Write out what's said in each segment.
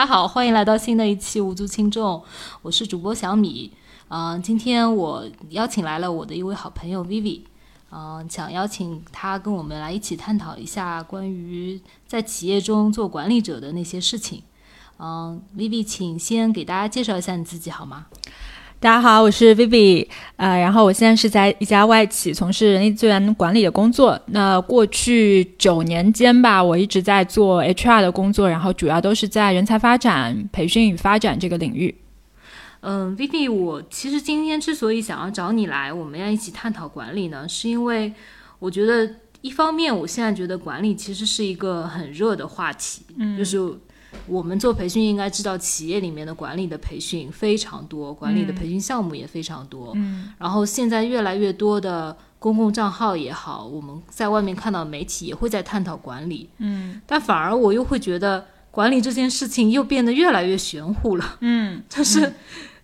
大家好，欢迎来到新的一期无足轻重，我是主播小米。嗯、今天我邀请来了我的一位好朋友 Vivi，嗯、想邀请他跟我们来一起探讨一下关于在企业中做管理者的那些事情。嗯、v i v i 请先给大家介绍一下你自己好吗？大家好，我是 Vivi，呃，然后我现在是在一家外企从事人力资源管理的工作。那过去九年间吧，我一直在做 HR 的工作，然后主要都是在人才发展、培训与发展这个领域。嗯，Vivi，我其实今天之所以想要找你来，我们要一起探讨管理呢，是因为我觉得一方面，我现在觉得管理其实是一个很热的话题，嗯，就是我们做培训应该知道，企业里面的管理的培训非常多，管理的培训项目也非常多，嗯，然后现在越来越多的公共账号也好，我们在外面看到媒体也会在探讨管理，嗯，但反而我又会觉得管理这件事情又变得越来越玄乎了，嗯，就是。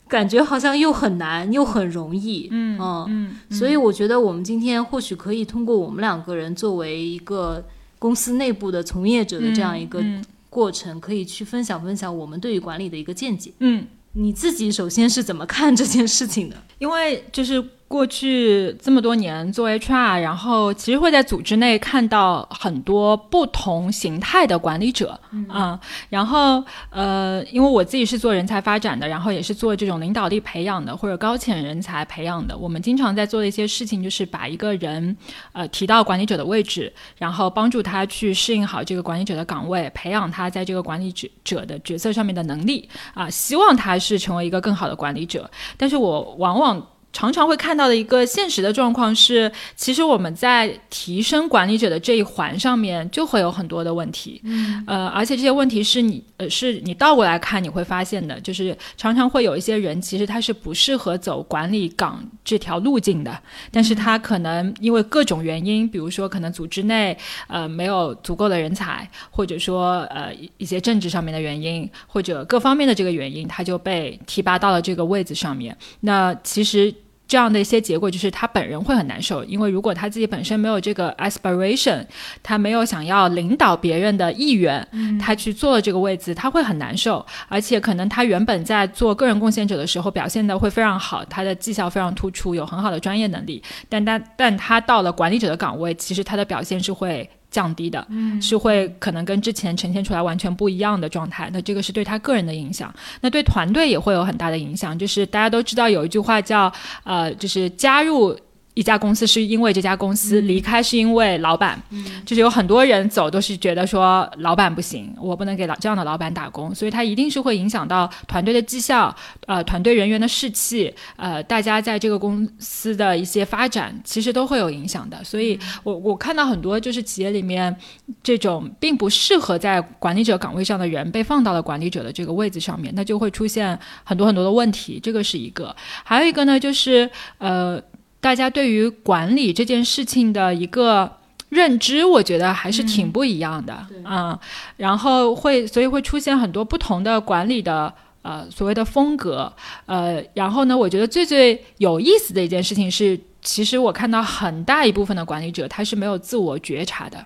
感觉好像又很难又很容易，嗯嗯。所以我觉得我们今天或许可以通过我们两个人作为一个公司内部的从业者的这样一个嗯过程，可以去分享分享我们对于管理的一个见解。嗯，你自己首先是怎么看这件事情的？因为就是过去这么多年做 HR，然后其实会在组织内看到很多不同形态的管理者，嗯然后呃，因为我自己是做人才发展的，然后也是做这种领导力培养的或者高潜人才培养的，我们经常在做的一些事情就是把一个人呃提到管理者的位置，然后帮助他去适应好这个管理者的岗位，培养他在这个管理者者的角色上面的能力啊、希望他是成为一个更好的管理者。但是我往往常常会看到的一个现实的状况是，其实我们在提升管理者的这一环上面就会有很多的问题，嗯，呃，而且这些问题是你呃是你倒过来看你会发现的，就是常常会有一些人其实他是不适合走管理岗这条路径的，但是他可能因为各种原因，比如说可能组织内呃没有足够的人才，或者说呃一一些政治上面的原因，或者各方面的这个原因，他就被提拔到了这个位子上面。那其实。这样的一些结果就是他本人会很难受，因为如果他自己本身没有这个 aspiration，他没有想要领导别人的意愿，他去做了这个位置，他会很难受，而且可能他原本在做个人贡献者的时候表现的会非常好，他的绩效非常突出，有很好的专业能力，但但但他到了管理者的岗位，其实他的表现是会降低的，是会可能跟之前呈现出来完全不一样的状态。那这个是对他个人的影响，那对团队也会有很大的影响。就是大家都知道有一句话叫呃，就是加入。一家公司是因为这家公司，离开是因为老板，就是有很多人走都是觉得说老板不行，我不能给老这样的老板打工，所以他一定是会影响到团队的绩效，呃，团队人员的士气，呃，大家在这个公司的一些发展，其实都会有影响的。所以我我看到很多就是企业里面这种并不适合在管理者岗位上的人被放到了管理者的这个位置上面，那就会出现很多很多的问题。这个是一个，还有一个呢，就是呃，大家对于管理这件事情的一个。认知我觉得还是挺不一样的啊、嗯，然后会所以会出现很多不同的管理的呃所谓的风格，呃，然后呢，我觉得最最有意思的一件事情是，其实我看到很大一部分的管理者他是没有自我觉察的。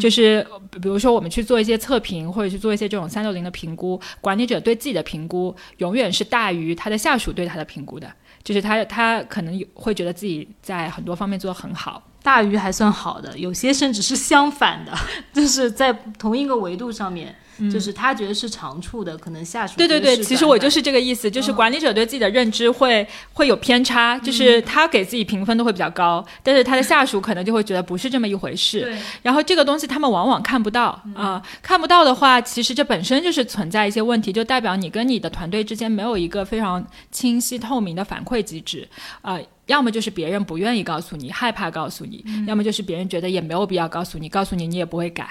就是比如说，我们去做一些测评，或者去做一些这种三六零的评估，管理者对自己的评估永远是大于他的下属对他的评估的。就是他他可能有会觉得自己在很多方面做得很好，大鱼还算好的，有些甚至是相反的，就是在同一个维度上面。就是他觉得是长处的，可能下属对对对，其实我就是这个意思，就是管理者对自己的认知会、嗯、会有偏差，就是他给自己评分都会比较高，但是他的下属可能就会觉得不是这么一回事。对，然后这个东西他们往往看不到啊、看不到的话，其实这本身就是存在一些问题，就代表你跟你的团队之间没有一个非常清晰透明的反馈机制啊。呃要么就是别人不愿意告诉你，害怕告诉你；嗯要么就是别人觉得也没有必要告诉你，告诉你你也不会改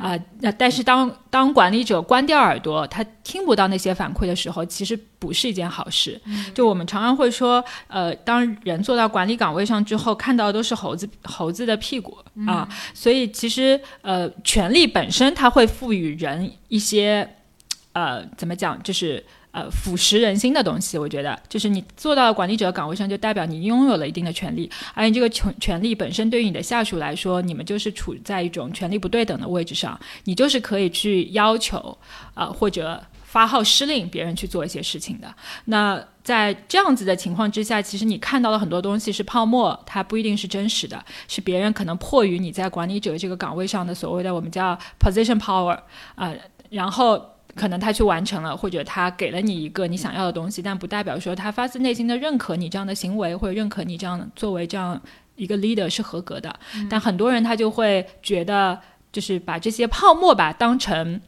啊。那、呃、但是当当管理者关掉耳朵，他听不到那些反馈的时候，其实不是一件好事。就我们常常会说，呃，当人坐到管理岗位上之后，看到的都是猴子猴子的屁股啊。所以其实呃，权力本身它会赋予人一些呃，怎么讲，就是。呃，腐蚀人心的东西，我觉得就是你做到了管理者岗位上，就代表你拥有了一定的权利，而你这个权权利本身对于你的下属来说，你们就是处在一种权力不对等的位置上，你就是可以去要求，呃，或者发号施令别人去做一些事情的。那在这样子的情况之下，其实你看到了很多东西是泡沫，它不一定是真实的，是别人可能迫于你在管理者这个岗位上的所谓的我们叫 position power 啊、然后。可能他去完成了，或者他给了你一个你想要的东西，但不代表说他发自内心的认可你这样的行为，或者认可你这样作为这样一个 leader 是合格的。但很多人他就会觉得，就是把这些泡沫吧当成。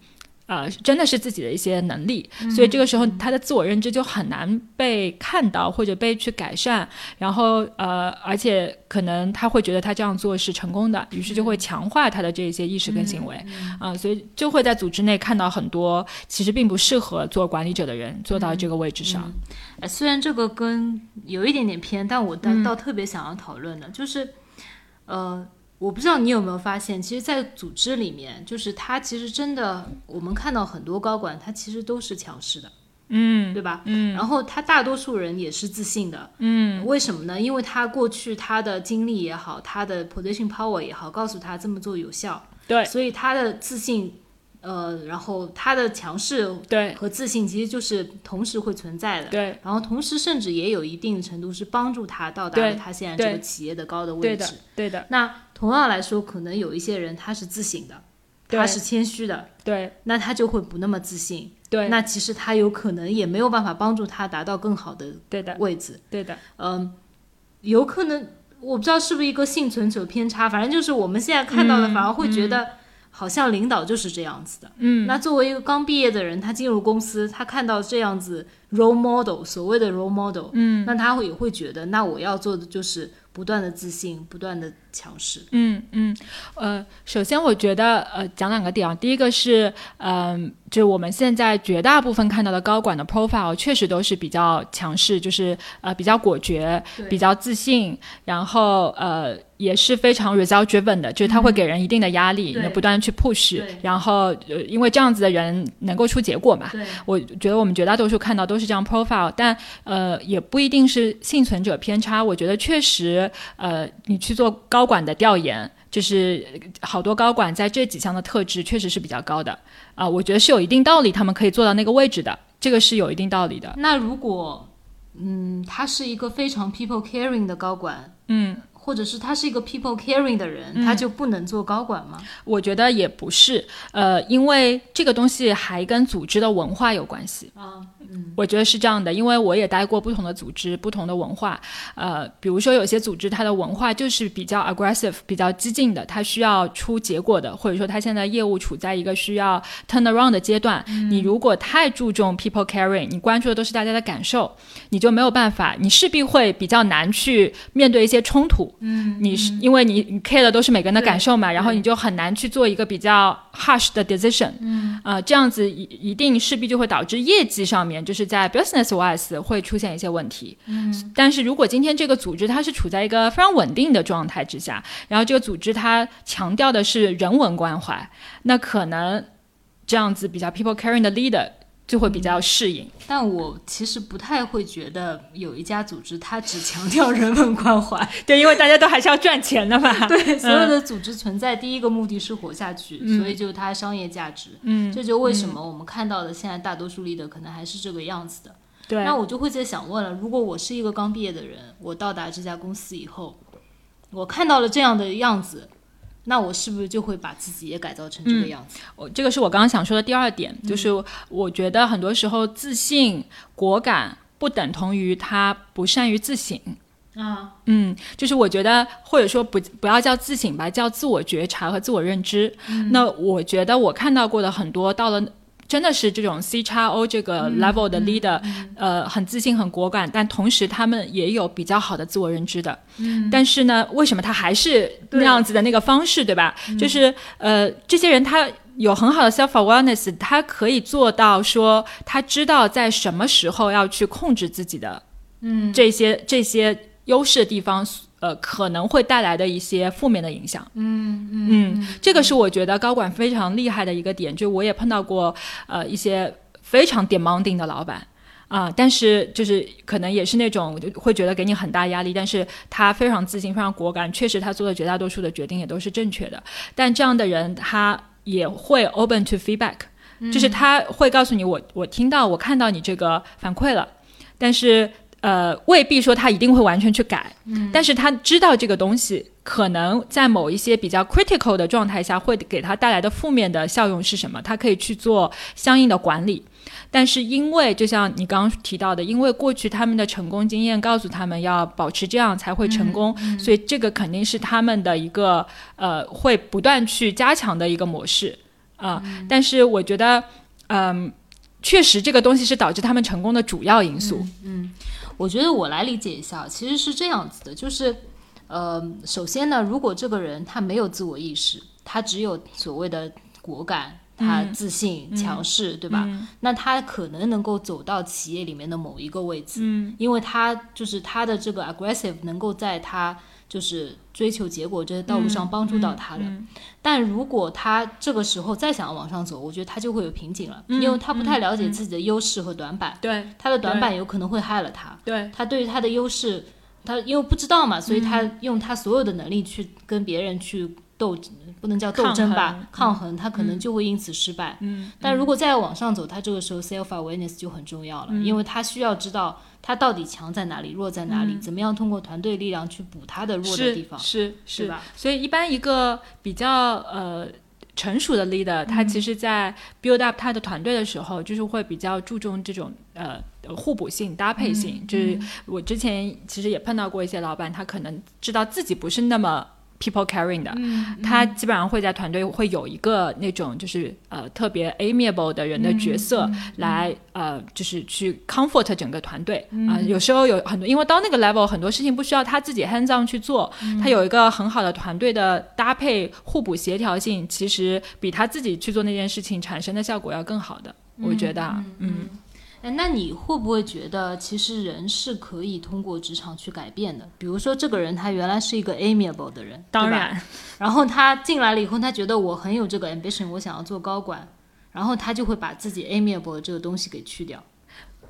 呃，真的是自己的一些能力，所以这个时候他的自我认知就很难被看到或者被去改善，然后呃，而且可能他会觉得他这样做是成功的，于是就会强化他的这些意识跟行为，啊、所以就会在组织内看到很多其实并不适合做管理者的人坐到这个位置上。哎，虽然这个跟有一点点偏，但我倒倒特别想要讨论的，就是，呃，我不知道你有没有发现，其实，在组织里面，就是他其实真的，我们看到很多高管，他其实都是强势的，嗯，对吧？嗯，然后他大多数人也是自信的，嗯，为什么呢？因为他过去他的经历也好，他的 position power 也好，告诉他这么做有效，对所以他的自信。呃，然后他的强势对和自信其实就是同时会存在的，对然后同时甚至也有一定程度是帮助他到达了他现在这个企业的高的位对置的。对的那同样来说，可能有一些人他是自省的，他是谦虚的，对那他就会不那么自信。对那其实他有可能也没有办法帮助他达到更好的对的位置。对的，嗯，有可能我不知道是不是一个幸存者偏差，反正就是我们现在看到的，嗯反而会觉得好像领导就是这样子的。嗯，那作为一个刚毕业的人，他进入公司，他看到这样子 role model，所谓的 role model，嗯，那他会也会觉得，那我要做的就是不断的自信，不断的强势。嗯嗯，呃，首先我觉得呃讲两个点啊，第一个是嗯、就是我们现在绝大部分看到的高管的 profile 确实都是比较强势，就是呃比较果决，比较自信，然后呃也是非常 result driven 的，就是他会给人一定的压力，不断去 push，然后呃因为这样子的人能够出结果嘛，对，我觉得我们绝大多数看到都是这样 profile，但呃也不一定是幸存者偏差。我觉得确实，呃，你去做高管的调研，就是呃好多高管在这几项的特质确实是比较高的啊、我觉得是有一定道理，他们可以做到那个位置的，这个是有一定道理的。那如果嗯，他是一个非常 people caring 的高管，嗯，或者是他是一个 people caring 的人，他就不能做高管吗？我觉得也不是，呃，因为这个东西还跟组织的文化有关系。啊，嗯，我觉得是这样的，因为我也待过不同的组织、不同的文化。呃，比如说有些组织它的文化就是比较 aggressive、比较激进的，它需要出结果的，或者说它现在业务处在一个需要 turn around 的阶段。你如果太注重 people caring，你关注的都是大家的感受，你就没有办法，你势必会比较难去面对一些冲突。嗯，你是因为你你 care 的都是每个人的感受嘛，然后你就很难去做一个比较 harsh 的 decision。嗯，啊、这样子一一定势必就会导致业绩上面，就是在 business wise 会出现一些问题。嗯，但是如果今天这个组织它是处在一个非常稳定的状态之下，然后这个组织它强调的是人文关怀，那可能这样子比较 people caring 的 leader 就会比较适应。但我其实不太会觉得有一家组织它只强调人文关怀，对，因为大家都还是要赚钱的嘛。对，所有的组织存在第一个目的是活下去，所以就是它商业价值。嗯，这就为什么我们看到的现在大多数 leader 可能还是这个样子的。对，那我就会在想问了，如果我是一个刚毕业的人，我到达这家公司以后，我看到了这样的样子，那我是不是就会把自己也改造成这个样子？我这个是我刚刚想说的第二点，就是我觉得很多时候自信、果敢不等同于他不善于自省。啊，嗯，就是我觉得，或者说不不要叫自省吧，叫自我觉察和自我认知。那我觉得我看到过的很多，到了真的是这种 C 叉 O 这个 level 的 leader，、呃，很自信、很果敢，但同时他们也有比较好的自我认知的。嗯，但是呢，为什么他还是那样子的那个方式，对吧？就是呃，这些人他。有很好的 self awareness，他可以做到说，他知道在什么时候要去控制自己的，嗯，这些这些优势的地方，呃，可能会带来的一些负面的影响。嗯嗯这个是我觉得高管非常厉害的一个点，就我也碰到过呃一些非常 demanding 的老板。啊、但是就是可能也是那种就会觉得给你很大压力，但是他非常自信，非常果敢，确实他做的绝大多数的决定也都是正确的。但这样的人他也会 open to feedback，就是他会告诉你，我我听到我看到你这个反馈了，但是呃未必说他一定会完全去改，嗯，但是他知道这个东西可能在某一些比较 critical 的状态下会给他带来的负面的效用是什么，他可以去做相应的管理。但是因为就像你刚刚提到的，因为过去他们的成功经验告诉他们要保持这样才会成功，所以这个肯定是他们的一个呃会不断去加强的一个模式啊。但是我觉得，嗯，确实这个东西是导致他们成功的主要因素。嗯，我觉得我来理解一下，其实是这样子的，就是呃，首先呢，如果这个人他没有自我意识，他只有所谓的果敢。他自信、强势，对吧？那他可能能够走到企业里面的某一个位置，因为他就是他的这个 aggressive 能够在他就是追求结果这些道路上帮助到他的。但如果他这个时候再想要往上走，我觉得他就会有瓶颈了，因为他不太了解自己的优势和短板。对，他的短板有可能会害了他。对，他对于他的优势，他因为不知道嘛，所以他用他所有的能力去跟别人去。斗不能叫斗争吧，抗衡，他可能就会因此失败。嗯，但如果再往上走，他这个时候 self awareness 就很重要了，因为他需要知道他到底强在哪里，弱在哪里，怎么样通过团队力量去补他的弱的地方，是是吧？所以一般一个比较呃成熟的 leader，他其实在 build up 他的团队的时候，就是会比较注重这种呃互补性、搭配性。就是我之前其实也碰到过一些老板，他可能知道自己不是那么。People carrying 的，他基本上会在团队会有一个那种就是呃特别 amiable 的人的角色来呃就是去 comfort 整个团队啊。有时候有很多，因为到那个 level 很多事情不需要他自己 hands on 去做，他有一个很好的团队的搭配互补协调性，其实比他自己去做那件事情产生的效果要更好的。我觉得，嗯。哎，那你会不会觉得，其实人是可以通过职场去改变的？比如说，这个人他原来是一个 amiable 的人，当然，然后他进来了以后，他觉得我很有这个 ambition，我想要做高管，然后他就会把自己 amiable 的这个东西给去掉。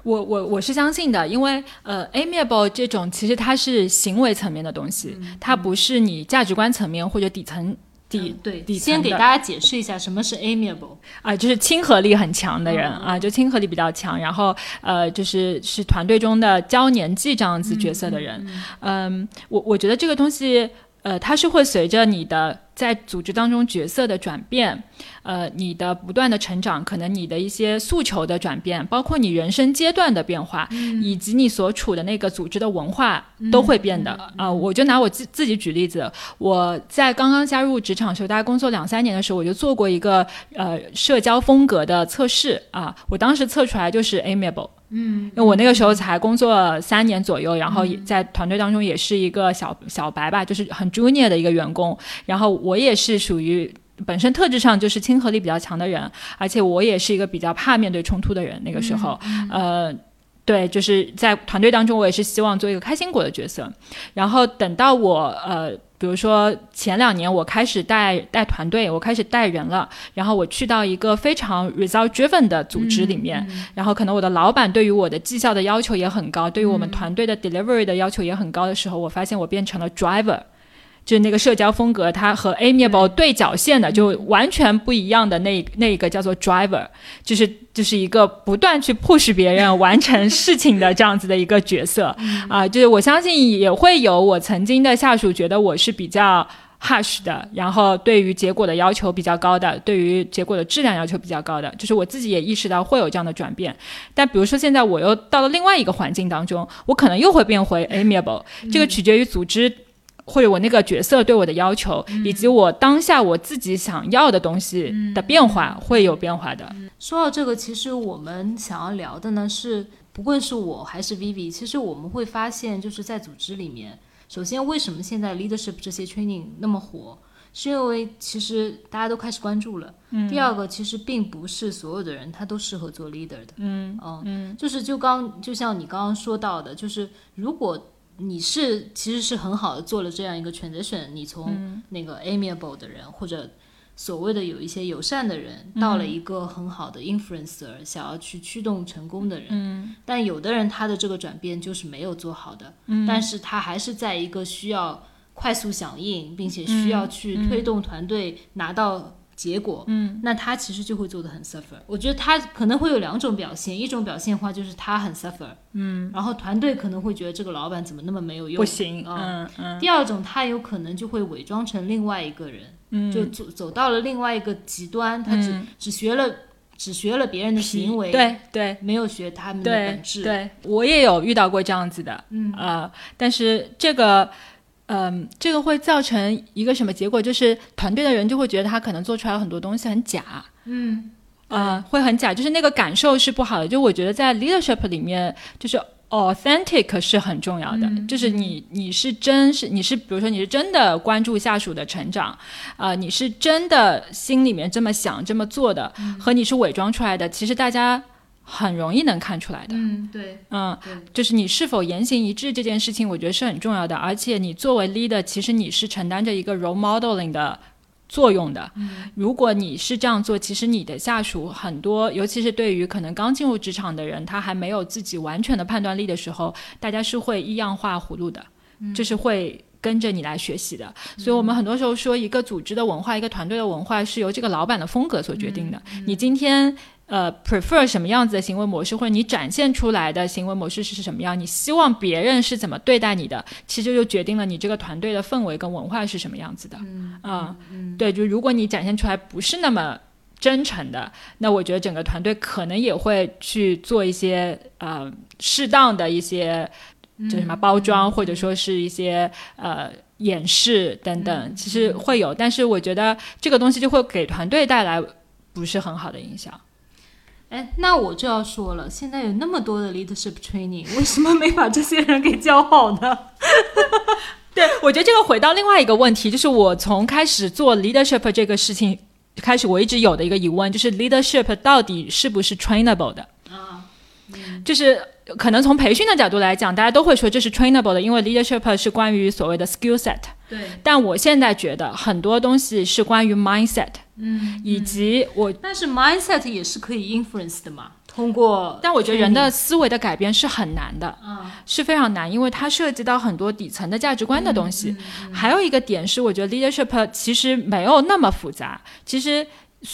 我我我是相信的，因为呃，amiable 这种其实它是行为层面的东西，它不是你价值观层面或者底层。底对，底先给大家解释一下什么是 amiable 啊，就是亲和力很强的人啊，就亲和力比较强，然后呃，就是是团队中的交年纪这样子角色的人。嗯，我我觉得这个东西呃，它是会随着你的。在组织当中角色的转变，呃，你的不断的成长，可能你的一些诉求的转变，包括你人生阶段的变化，以及你所处的那个组织的文化都会变的啊。我就拿我自自己举例子，我在刚刚加入职场时候，大概工作两三年的时候，我就做过一个呃社交风格的测试啊。我当时测出来就是 amiable。嗯，因为我那个时候才工作三年左右，然后在团队当中也是一个小小白吧，就是很 junior 的一个员工。然后我也是属于本身特质上就是亲和力比较强的人，而且我也是一个比较怕面对冲突的人。那个时候，呃，对，就是在团队当中，我也是希望做一个开心果的角色。然后等到我呃。比如说前两年我开始带带团队，我开始带人了，然后我去到一个非常 result driven 的组织里面，然后可能我的老板对于我的绩效的要求也很高，对于我们团队的 delivery 的要求也很高的时候，我发现我变成了 driver。就是那个社交风格，它和 amiable 对角线的就完全不一样的那那个叫做 driver，就是就是一个不断去 push 别人完成事情的这样子的一个角色啊，就是我相信也会有我曾经的下属觉得我是比较 hush 的，然后对于结果的要求比较高的，对于结果的质量要求比较高的，就是我自己也意识到会有这样的转变。但比如说现在我又到了另外一个环境当中，我可能又会变回 amiable，这个取决于组织。或者我那个角色对我的要求，以及我当下我自己想要的东西的变化，会有变化的。说到这个，其实我们想要聊的呢是，不论是我还是 Vivi，其实我们会发现，就是在组织里面，首先为什么现在 leadership 这些 training 那么火，是因为其实大家都开始关注了。第二个，其实并不是所有的人他都适合做 leader 的。嗯嗯，就是就刚就像你刚刚说到的，就是如果。你是其实是很好的做了这样一个 transition，你从那个 amiable 的人或者所谓的有一些友善的人，到了一个很好的 influencer，想要去驱动成功的人。但有的人他的这个转变就是没有做好的，但是他还是在一个需要快速响应，并且需要去推动团队拿到。结果，嗯，那他其实就会做的很 suffer。我觉得他可能会有两种表现，一种表现的话就是他很 suffer，嗯，然后团队可能会觉得这个老板怎么那么没有用，不行，嗯嗯嗯。第二种，他有可能就会伪装成另外一个人，嗯，就走走到了另外一个极端，他只、嗯。只学了只学了别人的行为，，对对。没有学他们的本质。，对，我也有遇到过这样子的，嗯。呃，但是这个。嗯，这个会造成一个什么结果？就是团队的人就会觉得他可能做出来很多东西很假，嗯呃，会很假，就是那个感受是不好的。就我觉得在 leadership 里面，就是 authentic 是很重要的，嗯就是你你是真是你是比如说你是真的关注下属的成长，啊、你是真的心里面这么想这么做的，嗯和你是伪装出来的，其实大家很容易能看出来的。嗯，对嗯，对，就是你是否言行一致这件事情，我觉得是很重要的。而且你作为 leader，其实你是承担着一个 role modeling 的作用的。如果你是这样做，其实你的下属很多，尤其是对于可能刚进入职场的人，他还没有自己完全的判断力的时候，大家是会依样画葫芦的，就是会。跟着你来学习的，所以我们很多时候说，一个组织的文化，一个团队的文化是由这个老板的风格所决定的。你今天呃 prefer 什么样子的行为模式，或者你展现出来的行为模式是什么样，你希望别人是怎么对待你的，其实就决定了你这个团队的氛围跟文化是什么样子的。嗯对，就如果你展现出来不是那么真诚的，那我觉得整个团队可能也会去做一些呃适当的一些就什么包装，或者说是一些呃。掩饰等等，其实会有，但是我觉得这个东西就会给团队带来不是很好的影响。哎，那我就要说了，现在有那么多的 leadership training，为什么没把这些人给教好呢？对，我觉得这个回到另外一个问题，就是我从开始做 leadership 这个事情开始，我一直有的一个疑问，就是 leadership 到底是不是 trainable 的？啊，就是可能从培训的角度来讲，大家都会说这是 trainable 的，因为 leadership 是关于所谓的 skill set。对，但我现在觉得很多东西是关于 mindset，嗯，以及我，但是 mindset 也是可以 influence 的嘛，通过，但我觉得人的思维的改变是很难的。嗯，是非常难，因为它涉及到很多底层的价值观的东西。还有一个点是，我觉得 leadership 其实没有那么复杂。其实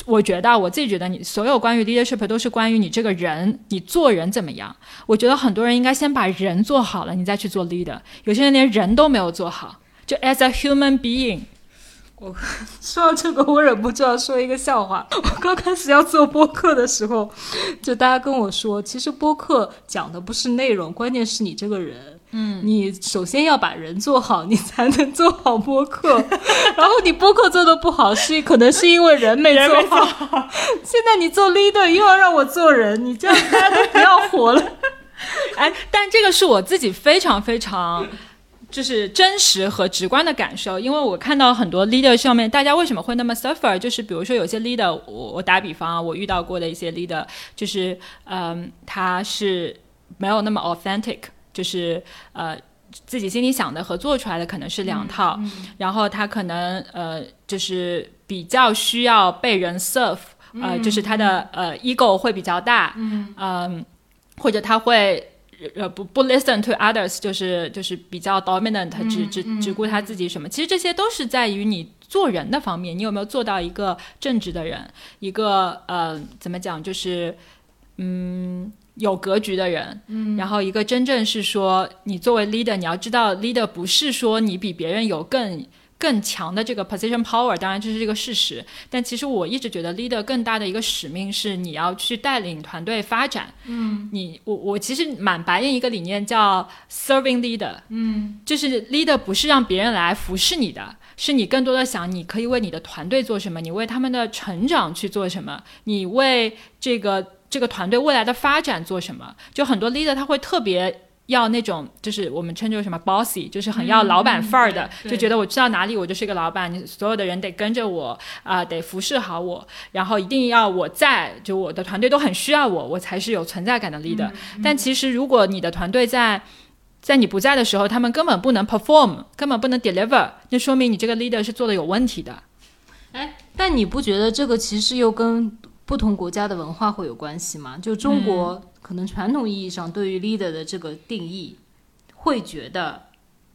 我觉得，我自己觉得，你所有关于 leadership 都是关于你这个人，你做人怎么样。我觉得很多人应该先把人做好了，你再去做 leader。有些人连人都没有做好，就 as a human being。我 说到这个，我忍不住要说一个笑话。我刚开始要做播客的时候，就大家跟我说，其实播客讲的不是内容，关键是你这个人。嗯，你首先要把人做好，你才能做好播客。然后你播客做的不好，是可能是因为人没做好。现在你做 leader 又要让我做人，你这样大家都不要活了。哎，但这个是我自己非常非常。就是真实和直观的感受，因为我看到很多 leader 上面，大家为什么会那么 suffer？就是比如说有些 leader，我我打比方啊，我遇到过的一些 leader，就是嗯，他是没有那么 authentic，就是呃自己心里想的和做出来的可能是两套，然后他可能呃就是比较需要被人 serve，呃，就是他的呃 ego 会比较大，嗯或者他会。呃，不不 listen to others，就是就是比较 dominant，只只只顾他自己什么。其实这些都是在于你做人的方面，你有没有做到一个正直的人，一个呃怎么讲，就是嗯有格局的人。嗯，然后一个真正是说，你作为 leader，你要知道 leader 不是说你比别人有更。更强的这个 position power，当然这是这个事实。但其实我一直觉得 leader 更大的一个使命是你要去带领团队发展。嗯，你我我其实蛮白印一个理念叫 serving leader。嗯，就是 leader 不是让别人来服侍你的，是你更多的想你可以为你的团队做什么，你为他们的成长去做什么，你为这个这个团队未来的发展做什么。就很多 leader 他会特别。要那种就是我们称之为什么 bossy，就是很要老板范儿的，嗯、就觉得我去到哪里我就是一个老板，你所有的人得跟着我啊、呃，得服侍好我，然后一定要我在，就我的团队都很需要我，我才是有存在感的 leader、嗯。但其实如果你的团队在在你不在的时候，他们根本不能 perform，根本不能 deliver，那说明你这个 leader 是做的有问题的。哎，但你不觉得这个其实又跟不同国家的文化会有关系吗？就中国。嗯可能传统意义上对于 leader 的这个定义，会觉得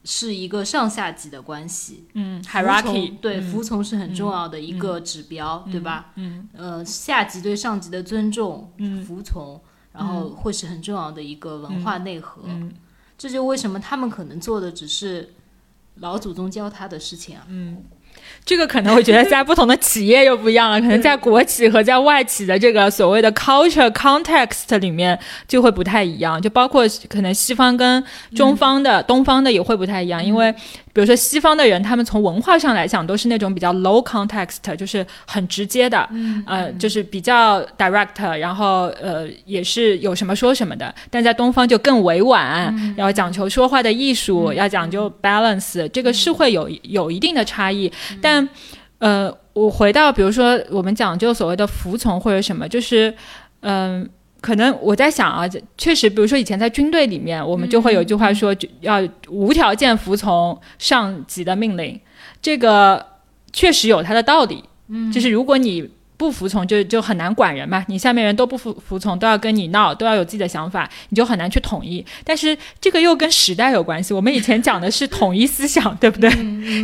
是一个上下级的关系，嗯，hierarchy 对，嗯服从是很重要的一个指标，对吧？嗯呃，下级对上级的尊重、嗯服从，然后会是很重要的一个文化内核。嗯这就为什么他们可能做的只是老祖宗教他的事情啊。嗯，这个可能我觉得在不同的企业又不一样了，可能在国企和在外企的这个所谓的 culture context 里面就会不太一样，就包括可能西方跟中方的、东方的也会不太一样，因为比如说西方的人，他们从文化上来讲都是那种比较 low context，就是很直接的，呃，就是比较 direct，然后呃也是有什么说什么的，但在东方就更委婉，要讲求说话的艺术，要讲究 balance，这个是会有有一定的差异，但呃，我回到比如说我们讲究所谓的服从或者什么，就是嗯。可能我在想啊，这确实，比如说以前在军队里面，我们就会有一句话说，就要无条件服从上级的命令，这个确实有它的道理。嗯，就是如果你不服从，就就很难管人嘛，你下面人都不服服从，都要跟你闹，都要有自己的想法，你就很难去统一。但是这个又跟时代有关系，我们以前讲的是统一思想，对不对？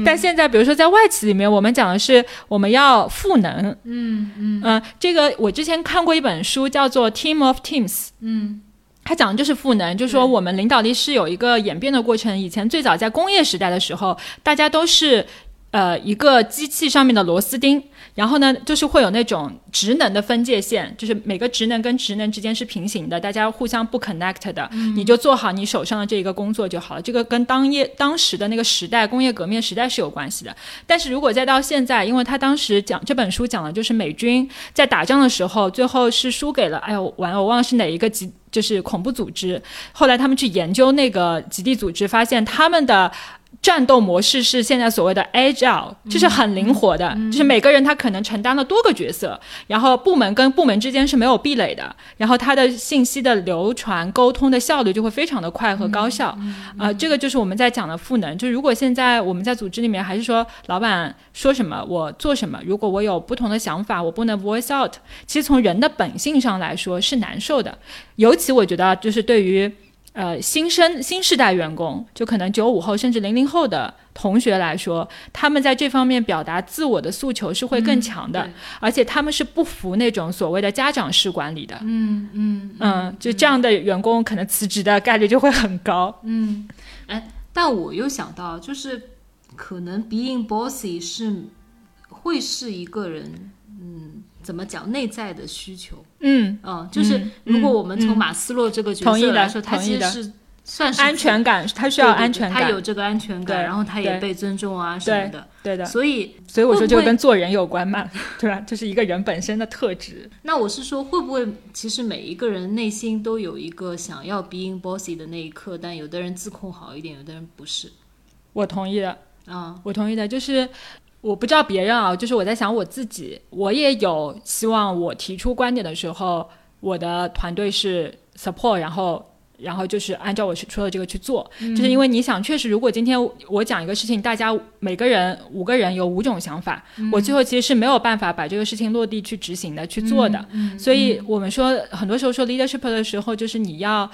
但现在比如说在外企里面，我们讲的是我们要赋能。嗯嗯嗯、这个我之前看过一本书，叫做《Team of Teams》。嗯它讲的就是赋能，就是说我们领导力是有一个演变的过程。以前最早在工业时代的时候，大家都是呃一个机器上面的螺丝钉，然后呢，就是会有那种职能的分界线，就是每个职能跟职能之间是平行的，大家互相不 connect 的，你就做好你手上的这一个工作就好了。这个跟当业当时的那个时代工业革命时代是有关系的。但是如果再到现在，因为他当时讲这本书讲的就是美军在打仗的时候，最后是输给了，哎呦完了，我忘了是哪一个极。就是恐怖组织，后来他们去研究那个极地组织，发现他们的战斗模式是现在所谓的 agile，就是很灵活的，就是每个人他可能承担了多个角色，然后部门跟部门之间是没有壁垒的，然后它的信息的流传、沟通的效率就会非常的快和高效。呃，这个就是我们在讲的赋能。就如果现在我们在组织里面还是说老板说什么我做什么，如果我有不同的想法，我不能 voice out，其实从人的本性上来说是难受的。尤其我觉得就是对于呃新生新时代员工，就可能九五后甚至零零后的同学来说，他们在这方面表达自我的诉求是会更强的，对而且他们是不服那种所谓的家长式管理的。嗯嗯嗯，就这样的员工可能辞职的概率就会很高。嗯，哎，但我又想到，就是可能 being bossy 是会是一个人，嗯，怎么讲内在的需求。嗯，嗯，就是嗯如果我们从嗯马斯洛这个角同意的色来说，他其实是算是安全感，他需要安全感，他有这个安全感，然后他也被尊重啊什么的，对的。所以所以我说会不会这个跟做人有关嘛，对吧？这是一个人本身的特质。那我是说，会不会其实每一个人内心都有一个想要 being bossy 的那一刻，但有的人自控好一点，有的人不是我同意的，啊。我同意的，就是我不知道别人啊，就是我在想我自己，我也有希望我提出观点的时候，我的团队是 support，然后。然后就是按照我说的这个去做，就是因为你想，确实，如果今天我讲一个事情，大家每个人五个人有五种想法，我最后其实是没有办法把这个事情落地去执行的、去做的。所以我们说，很多时候说 leadership 的时候，就是你要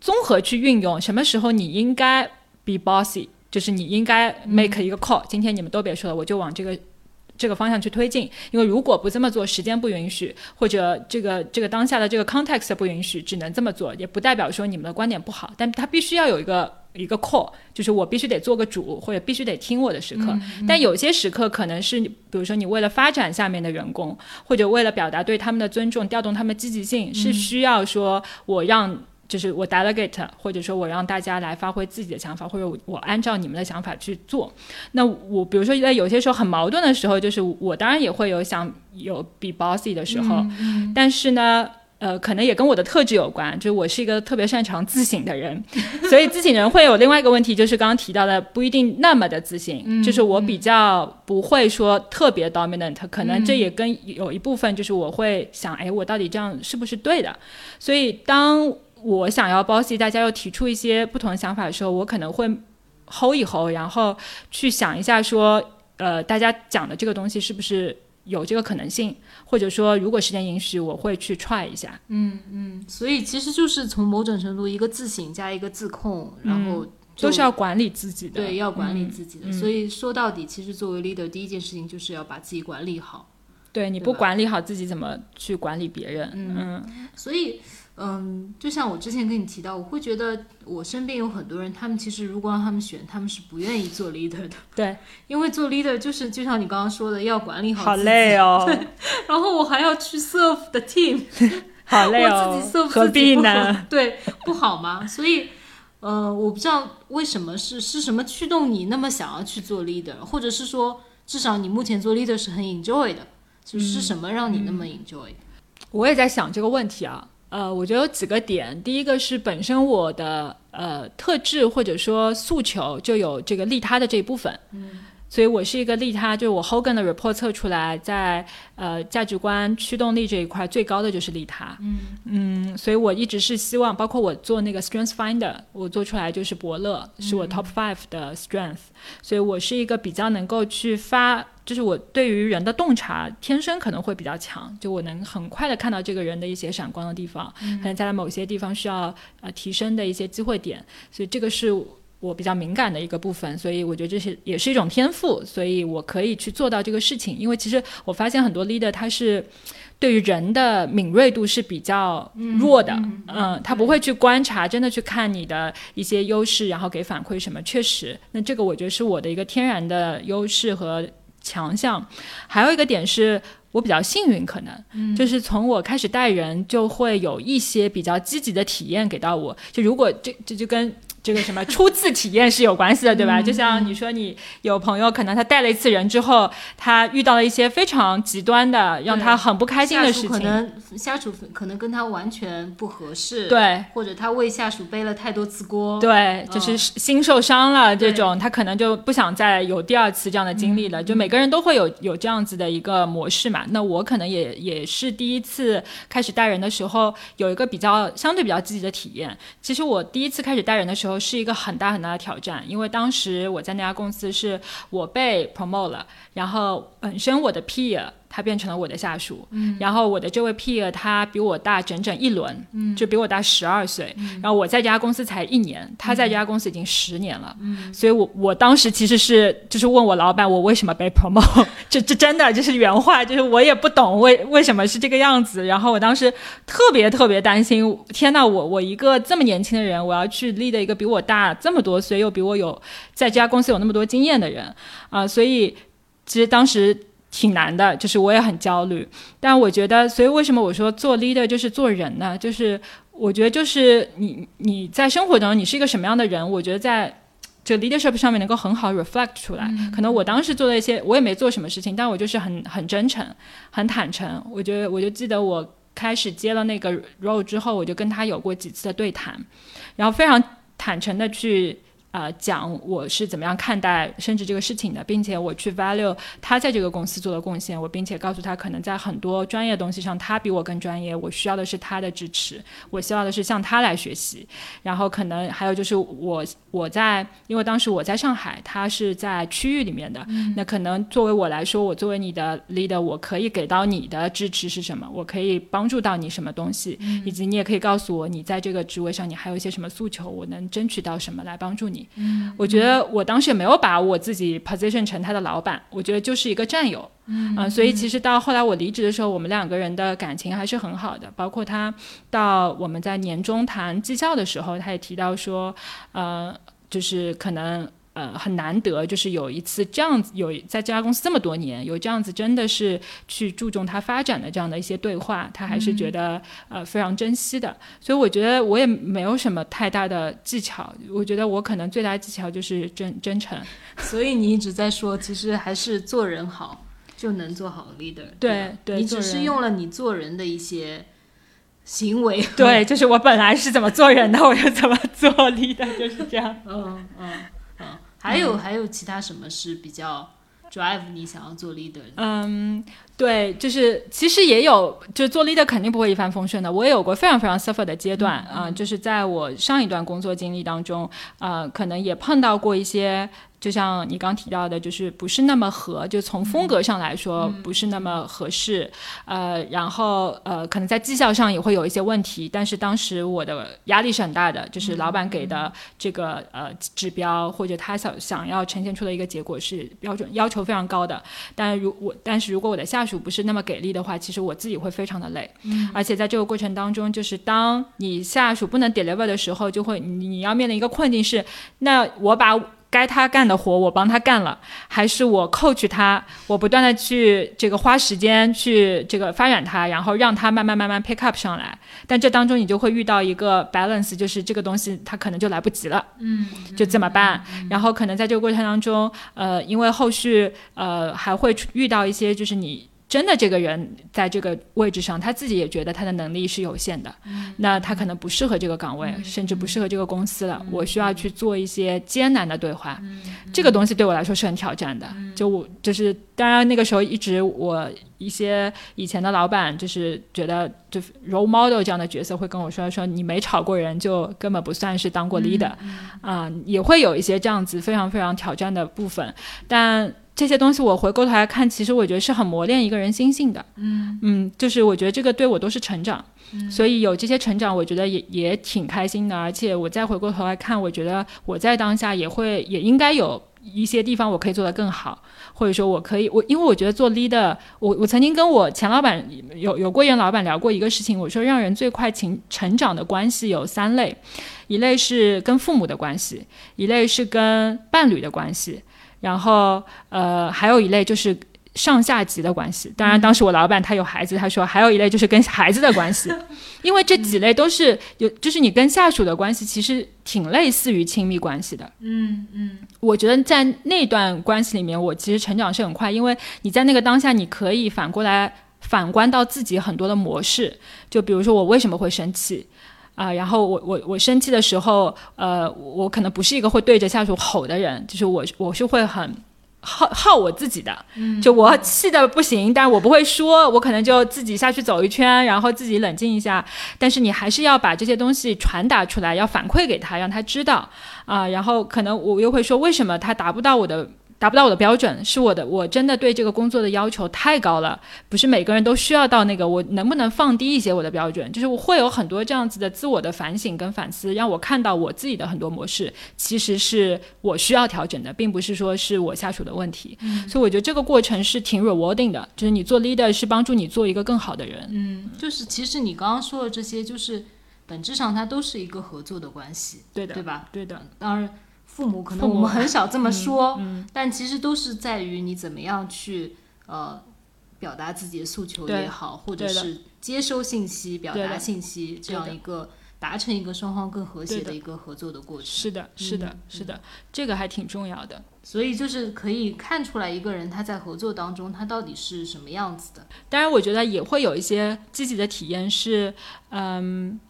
综合去运用，什么时候你应该 be bossy，就是你应该 make 一个 call，、今天你们都别说了，我就往这个。这个方向去推进，因为如果不这么做，时间不允许，或者这个这个当下的这个 context 不允许，只能这么做，也不代表说你们的观点不好，但他必须要有一个一个 call，就是我必须得做个主，或者必须得听我的时刻。但有些时刻可能是，比如说你为了发展下面的员工，或者为了表达对他们的尊重，调动他们积极性，是需要说我让。就是我 delegate，或者说我让大家来发挥自己的想法，或者我我按照你们的想法去做。那我比如说在有些时候很矛盾的时候，就是我当然也会有想有 be bossy 的时候，但是呢。呃，可能也跟我的特质有关，就是我是一个特别擅长自省的人，所以自省人会有另外一个问题，就是刚刚提到的不一定那么的自信，就是我比较不会说特别 dominant，可能这也跟有一部分就是我会想，哎，我到底这样是不是对的？所以当我想要 bossy，大家又提出一些不同的想法的时候，我可能会 hold 一 hold，然后去想一下说，呃，大家讲的这个东西是不是有这个可能性，或者说如果时间允许，我会去 try 一下。所以其实就是从某种程度一个自省加一个自控，然后都是要管理自己的。对，要管理嗯自己的。所以说到底，其实作为 leader，第一件事情就是要把自己管理好。对，你不管理好自己，怎么去管理别人？嗯嗯所以，嗯，就像我之前跟你提到，我会觉得我身边有很多人，他们其实如果让他们选，他们是不愿意做 leader 的，对，因为做 leader 就是就像你刚刚说的，要管理好好累哦，然后我还要去 serve the team，好累哦我自己 serve，何必呢？对，不好吗？所以，呃，我不知道为什么是是什么驱动你那么想要去做 leader，或者是说，至少你目前做 leader 是很 enjoy 的，就是什么让你那么 enjoy？、我也在想这个问题啊。呃，我觉得有几个点，第一个是本身我的呃特质或者说诉求就有这个利他的这一部分，嗯，所以我是一个利他，就是我 Hogan 的 report 测出来，在呃价值观驱动力这一块最高的就是利他，嗯。所以我一直是希望，包括我做那个 Strength Finder，我做出来就是伯乐，是我 Top Five 的 Strength，、所以我是一个比较能够去发，就是我对于人的洞察天生可能会比较强，就我能很快的看到这个人的一些闪光的地方，可能在某些地方需要呃提升的一些机会点，所以这个是。我比较敏感的一个部分，所以我觉得这是也是一种天赋，所以我可以去做到这个事情。因为其实我发现很多 leader 他是对于人的敏锐度是比较弱的，嗯他不会去观察，真的去看你的一些优势，然后给反馈什么。确实，那这个我觉得是我的一个天然的优势和强项。还有一个点是。我比较幸运，可能、就是从我开始带人，就会有一些比较积极的体验给到我。就如果这这就跟这个什么初次体验是有关系的，对吧？就像你说，你有朋友可能他带了一次人之后，他遇到了一些非常极端的，让他很不开心的事情。属可能下属可能跟他完全不合适，，对或者他为下属背了太多次锅，对，就是心受伤了这对种，他可能就不想再有第二次这样的经历了。就每个人都会有有这样子的一个模式嘛。那我可能也也是第一次开始带人的时候，有一个比较相对比较积极的体验。其实我第一次开始带人的时候是一个很大很大的挑战，因为当时我在那家公司是我被 promote 了，然后本身我的 peer 他变成了我的下属，嗯，然后我的这位 peer 他比我大整整一轮，嗯，就比我大十二岁，然后我在这家公司才一年，他在这家公司已经十年了，嗯，所以我我当时其实是就是问我老板我为什么被 promote，这这真的就是原话，就是我也不懂为为什么是这个样子，然后我当时特别特别担心，天呐，我我一个这么年轻的人，我要去 lead 一个比我大这么多岁又比我有在这家公司有那么多经验的人。啊、所以其实当时。挺难的，就是我也很焦虑，但我觉得，所以为什么我说做 leader 就是做人呢？就是我觉得就是你你在生活中你是一个什么样的人，我觉得在就 leadership 上面能够很好 reflect 出来。可能我当时做了一些，我也没做什么事情，但我就是很很真诚、很坦诚。我觉得我就记得我开始接了那个 role 之后，我就跟他有过几次的对谈，然后非常坦诚的去。呃，讲我是怎么样看待升职这个事情的，并且我去 value 他在这个公司做的贡献，我并且告诉他，可能在很多专业的东西上他比我更专业，我需要的是他的支持，我需要的是向他来学习。然后可能还有就是我我在，因为当时我在上海，他是在区域里面的，那可能作为我来说，我作为你的 leader，我可以给到你的支持是什么？我可以帮助到你什么东西，以及你也可以告诉我，你在这个职位上你还有一些什么诉求，我能争取到什么来帮助你。我觉得我当时也没有把我自己 position 成他的老板，我觉得就是一个战友。嗯、所以其实到后来我离职的时候，我们两个人的感情还是很好的。包括他到我们在年终谈绩效的时候，他也提到说，呃，就是可能。呃，很难得，就是有一次这样子，有在这家公司这么多年，有这样子真的是去注重他发展的这样的一些对话，他还是觉得、呃非常珍惜的。所以我觉得我也没有什么太大的技巧，我觉得我可能最大的技巧就是真真诚。所以你一直在说，其实还是做人好就能做好 leader 对对你只是用了你做人的一些行为，对，就是我本来是怎么做人的，我就怎么做 leader，就是这样。嗯嗯嗯，还有、还有其他什么是比较 drive 你想要做 leader 的？嗯，对，就是其实也有，就是做 leader 肯定不会一帆风顺的。我也有过非常非常 suffer 的阶段啊，就是在我上一段工作经历当中，呃，可能也碰到过一些。就像你刚提到的，就是不是那么合，就从风格上来说不是那么合适，呃，然后呃，可能在绩效上也会有一些问题。但是当时我的压力是很大的，就是老板给的这个呃指标或者他想想要呈现出的一个结果是标准要求非常高的。但如我但是如果我的下属不是那么给力的话，其实我自己会非常的累。而且在这个过程当中，就是当你下属不能 deliver 的时候，就会你你要面临一个困境是，那我把。该他干的活我帮他干了，还是我 coach 他，我不断的去这个花时间去这个发展他，然后让他慢慢慢慢 pick up 上来。但这当中你就会遇到一个 balance，就是这个东西他可能就来不及了，嗯，就怎么办？然后可能在这个过程当中，呃，因为后续呃还会遇到一些就是你。真的，这个人在这个位置上，他自己也觉得他的能力是有限的，那他可能不适合这个岗位，甚至不适合这个公司了。我需要去做一些艰难的对话，这个东西对我来说是很挑战的。就我就是，当然那个时候一直我一些以前的老板就是觉得，就 role model 这样的角色会跟我说说，你没炒过人就根本不算是当过 leader，啊，也会有一些这样子非常非常挑战的部分，但。这些东西我回过头来看，其实我觉得是很磨练一个人心性的。嗯嗯，就是我觉得这个对我都是成长，所以有这些成长，我觉得也也挺开心的。而且我再回过头来看，我觉得我在当下也会也应该有一些地方我可以做得更好，或者说我可以我因为我觉得做 leader，我我曾经跟我前老板有有过一老板聊过一个事情，我说让人最快成成长的关系有三类，一类是跟父母的关系，一类是跟伴侣的关系。然后，呃，还有一类就是上下级的关系。当然，当时我老板他有孩子，他说还有一类就是跟孩子的关系，因为这几类都是有，就是你跟下属的关系其实挺类似于亲密关系的。嗯嗯，我觉得在那段关系里面，我其实成长是很快，因为你在那个当下，你可以反过来反观到自己很多的模式，就比如说我为什么会生气。啊，然后我我我生气的时候，呃，我可能不是一个会对着下属吼的人，就是我我是会很耗耗我自己的，就我气的不行，但我不会说，我可能就自己下去走一圈，然后自己冷静一下。但是你还是要把这些东西传达出来，要反馈给他，让他知道啊。然后可能我又会说，为什么他达不到我的。达不到我的标准，是我的，我真的对这个工作的要求太高了，不是每个人都需要到那个，我能不能放低一些我的标准？就是我会有很多这样子的自我的反省跟反思，让我看到我自己的很多模式，其实是我需要调整的，并不是说是我下属的问题。所以我觉得这个过程是挺 rewarding 的，就是你做 leader 是帮助你做一个更好的人。嗯，就是其实你刚刚说的这些，就是本质上它都是一个合作的关系，对的，对吧？对的，当然。父母可能我们很少这么说，但其实都是在于你怎么样去呃表达自己的诉求也好，或者是接收信息、表达信息这样一个达成一个双方更和谐的一个合作的过程。是的，是的，是的，这个还挺重要的。所以就是可以看出来一个人他在合作当中他到底是什么样子的。当然，我觉得也会有一些积极的体验，是嗯，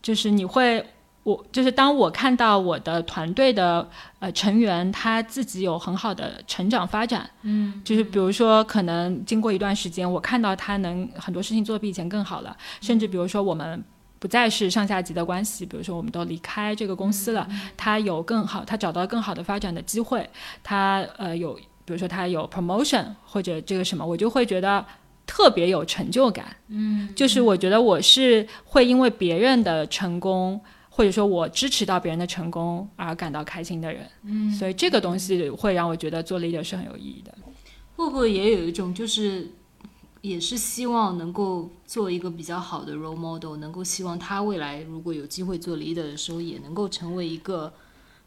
就是你会。我就是当我看到我的团队的呃成员他自己有很好的成长发展，嗯，就是比如说可能经过一段时间，我看到他能很多事情做比以前更好了，甚至比如说我们不再是上下级的关系，比如说我们都离开这个公司了，他有更好，他找到更好的发展的机会，他呃有比如说他有 promotion 或者这个什么，我就会觉得特别有成就感，嗯，就是我觉得我是会因为别人的成功。或者说我支持到别人的成功而感到开心的人，嗯，所以这个东西会让我觉得做 leader 是很有意义的。会不会也有一种就是，也是希望能够做一个比较好的 role model，能够希望他未来如果有机会做 leader 的时候，也能够成为一个。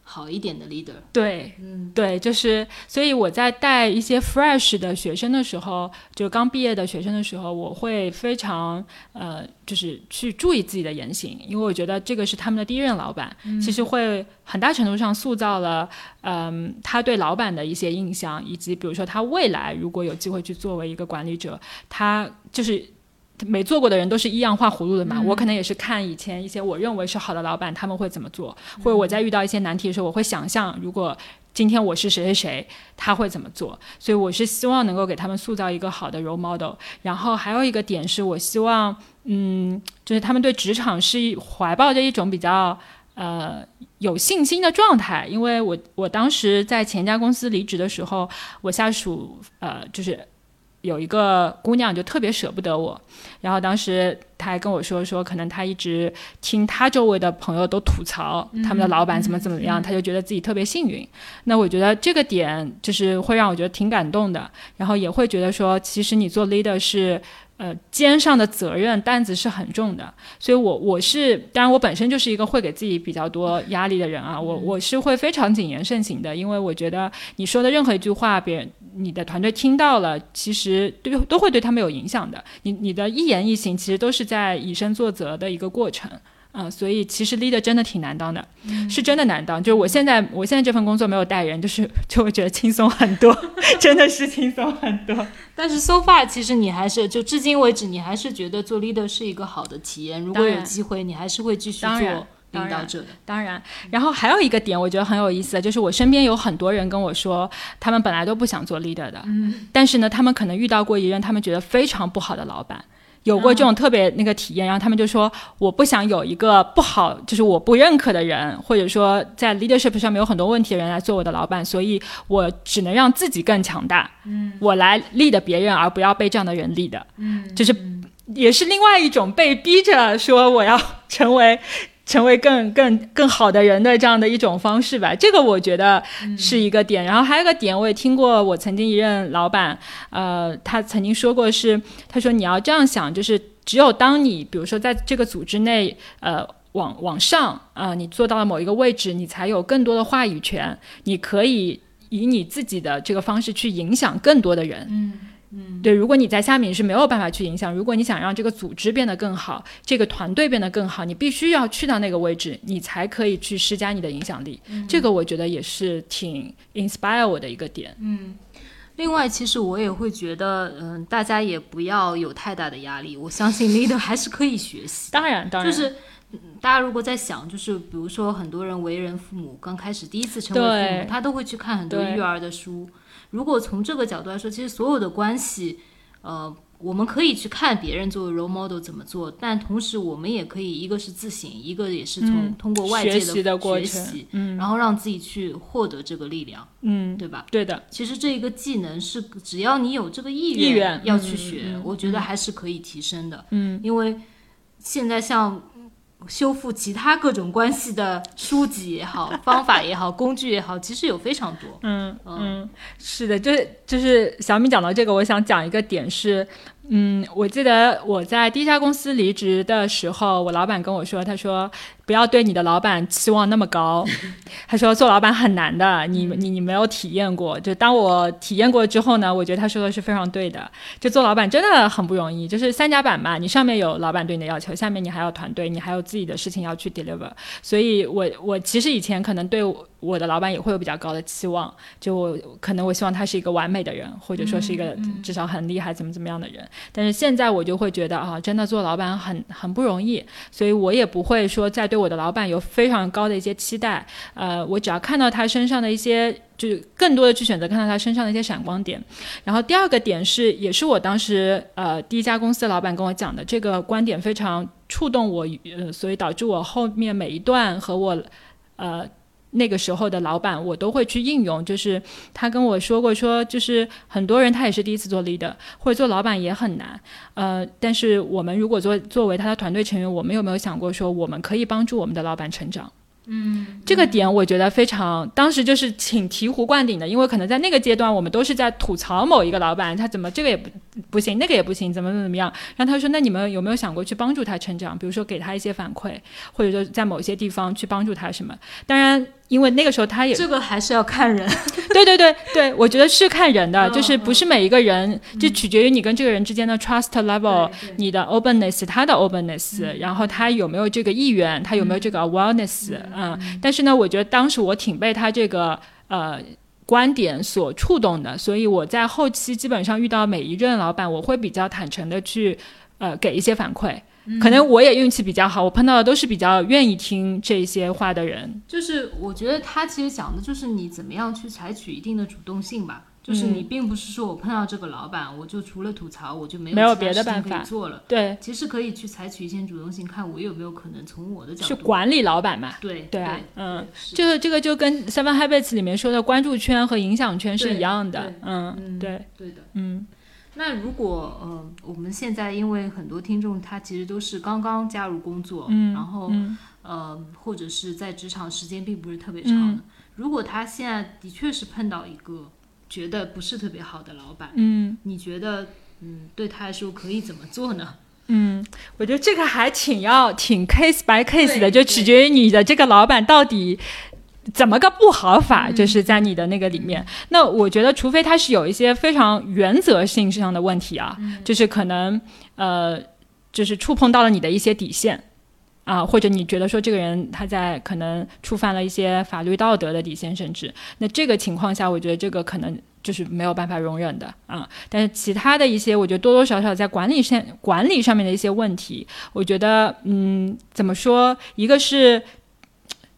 好一点的 leader，对，嗯，对，就是，所以我在带一些 fresh 的学生的时候，就刚毕业的学生的时候，我会非常呃，就是去注意自己的言行，因为我觉得这个是他们的第一任老板，其实会很大程度上塑造了，嗯，他对老板的一些印象，以及比如说他未来如果有机会去作为一个管理者，他就是。没做过的人都是一样画葫芦的嘛。我可能也是看以前一些我认为是好的老板他们会怎么做，或者我在遇到一些难题的时候，我会想象如果今天我是谁谁谁，他会怎么做。所以我是希望能够给他们塑造一个好的 role model。然后还有一个点是我希望，嗯，就是他们对职场是怀抱着一种比较。呃，有信心的状态，因为我我当时在前一家公司离职的时候，我下属呃就是有一个姑娘就特别舍不得我，然后当时她还跟我说说，可能她一直听她周围的朋友都吐槽他们的老板怎么怎么样，她就觉得自己特别幸运。那我觉得这个点就是会让我觉得挺感动的，然后也会觉得说，其实你做 leader 是。呃，肩上的责任担子是很重的，所以，我我是，当然，我本身就是一个会给自己比较多压力的人啊，我我是会非常谨言慎行的，因为我觉得你说的任何一句话，别人你的团队听到了，其实对都会对他们有影响的，你你的一言一行，其实都是在以身作则的一个过程。嗯，所以其实 leader 真的挺难当的，是真的难当。就是我现在，我现在这份工作没有带人，就是 就会觉得轻松很多，真的是轻松很多。但是 so far，其实你还是就至今为止，你还是觉得做 leader 是一个好的体验。如果有机会，你还是会继续做领导者的。当然，然后还有一个点，我觉得很有意思的就是我身边有很多人跟我说，他们本来都不想做 leader 的，嗯，但是呢，他们可能遇到过一任他们觉得非常不好的老板。有过这种特别那个体验，然后他们就说我不想有一个不好，就是我不认可的人，或者说在 leadership 上面有很多问题的人来做我的老板，所以我只能让自己更强大，嗯，我来 lead 别人，而不要被这样的人 lead，嗯，就是也是另外一种被逼着说我要 成为。成为更更更好的人的这样的一种方式吧，这个我觉得是一个点。然后还有一个点，我也听过，我曾经一任老板，呃，他曾经说过是，他说你要这样想，就是只有当你比如说在这个组织内，呃，往往上啊，你做到了某一个位置，你才有更多的话语权，你可以以你自己的这个方式去影响更多的人。嗯。嗯，对，如果你在下面是没有办法去影响，如果你想让这个组织变得更好，这个团队变得更好，你必须要去到那个位置，你才可以去施加你的影响力。这个我觉得也是挺 inspire 我的一个点。嗯，另外，其实我也会觉得，嗯，大家也不要有太大的压力。我相信 leader 还是可以学习。当然，当然，就是大家如果在想，就是比如说很多人为人父母，刚开始第一次成为父母，他都会去看很多育儿的书。如果从这个角度来说，其实所有的关系，呃，我们可以去看别人作为 role model 怎么做，但同时我们也可以，一个是自省，一个也是从通过外界的学习，嗯，然后让自己去获得这个力量，嗯，对吧？对的。其实这一个技能是，只要你有这个意愿要去学，我觉得还是可以提升的，嗯，因为现在像。修复其他各种关系的书籍也好，方法也好，工具也好，其实有非常多。嗯嗯，是的，就是就是小米讲到这个，我想讲一个点是。嗯，我记得我在第一家公司离职的时候，我老板跟我说，他说不要对你的老板期望那么高。他说做老板很难的，你你你没有体验过。就当我体验过之后呢，我觉得他说的是非常对的。就做老板真的很不容易，就是三甲板嘛，你上面有老板对你的要求，下面你还有团队，你还有自己的事情要去 deliver。所以我我其实以前可能对我的老板也会有比较高的期望，就我可能我希望他是一个完美的人，或者说是一个至少很厉害怎么怎么样的人。但是现在我就会觉得啊，真的做老板很很不容易，所以我也不会说再对对我的老板有非常高的一些期待。呃，我只要看到他身上的一些，就是更多的去选择看到他身上的一些闪光点。然后第二个点是，也是我当时呃第一家公司的老板跟我讲的这个观点非常触动我，呃，所以导致我后面每一段和我呃。那个时候的老板，我都会去应用。就是他跟我说过，说就是很多人他也是第一次做 leader，或者做老板也很难。呃，但是我们如果作作为他的团队成员，我们有没有想过说，我们可以帮助我们的老板成长？嗯，这个点我觉得非常，当时就是挺醍醐灌顶的，因为可能在那个阶段，我们都是在吐槽某一个老板，他怎么这个也不不行，那个也不行，怎么怎么怎么样。然后他说，那你们有没有想过去帮助他成长？比如说给他一些反馈，或者说在某些地方去帮助他什么？当然。因为那个时候他也这个还是要看人，对对对对，我觉得是看人的，就是不是每一个人，就取决于你跟这个人之间的 trust level，你的 openness，他的 openness，然后他有没有这个意愿，他有没有这个 awareness，嗯，但是呢，我觉得当时我挺被他这个呃观点所触动的，所以我在后期基本上遇到每一任老板，我会比较坦诚的去。呃给一些反馈。可能我也运气比较好，我碰到的都是比较愿意听这些话的人。就是我觉得他其实讲的就是你怎么样去采取一定的主动性吧。就是你并不是说我碰到这个老板，我就除了吐槽，我就没有没有别的办法做了。对，其实可以去采取一些主动性，看我有没有可能从我的角度去管理老板嘛。对对啊，嗯，这个这个就跟 Seven Habits 里面说的关注圈和影响圈是一样的。嗯，对对的，嗯。那如果呃，我们现在因为很多听众他其实都是刚刚加入工作，嗯，然后呃，或者是在职场时间并不是特别长的，如果他现在的确是碰到一个。觉得不是特别好的老板，嗯，你觉得，嗯，对他来说可以怎么做呢？嗯，我觉得这个还挺要挺 case by case 的，就取决于你的这个老板到底怎么个不好法，就是在你的那个里面。那我觉得，除非他是有一些非常原则性上的问题啊，就是可能呃，就是触碰到了你的一些底线。啊，或者你觉得说这个人他在可能触犯了一些法律道德的底线，甚至那这个情况下，我觉得这个可能就是没有办法容忍的啊。但是其他的一些，我觉得多多少少在管理上管理上面的一些问题，我觉得嗯，怎么说？一个是，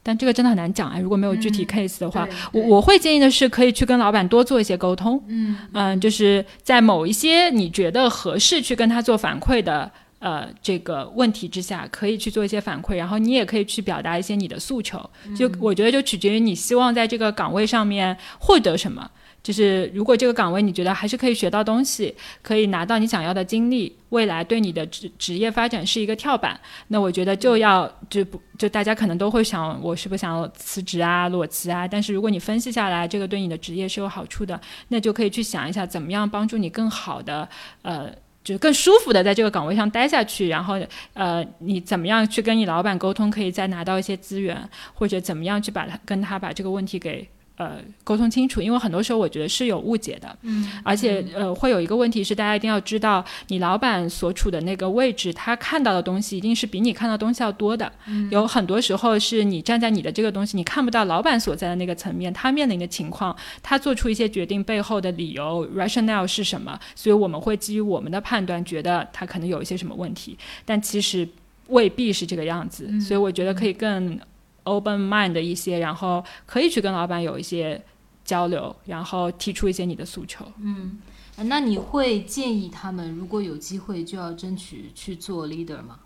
但这个真的很难讲啊。如果没有具体 case 的话，我我会建议的是可以去跟老板多做一些沟通。嗯嗯，就是在某一些你觉得合适去跟他做反馈的。呃，这个问题之下，可以去做一些反馈，然后你也可以去表达一些你的诉求。就我觉得，就取决于你希望在这个岗位上面获得什么。就是如果这个岗位你觉得还是可以学到东西，可以拿到你想要的经历，未来对你的职职业发展是一个跳板，那我觉得就要就不就大家可能都会想，我是不是想辞职啊、裸辞啊？但是如果你分析下来，这个对你的职业是有好处的，那就可以去想一下，怎么样帮助你更好的呃。就更舒服的在这个岗位上待下去，然后呃，你怎么样去跟你老板沟通，可以再拿到一些资源，或者怎么样去把他跟他把这个问题给。呃，沟通清楚，因为很多时候我觉得是有误解的，嗯，而且呃，会有一个问题是，大家一定要知道，你老板所处的那个位置，他看到的东西一定是比你看到东西要多的，嗯，有很多时候是你站在你的这个东西，你看不到老板所在的那个层面，他面临的情况，他做出一些决定背后的理由 rationale 是什么，所以我们会基于我们的判断，觉得他可能有一些什么问题，但其实未必是这个样子，所以我觉得可以更。Open mind 的一些，然后可以去跟老板有一些交流，然后提出一些你的诉求。嗯，那你会建议他们如果有机会就要争取去做 leader 吗？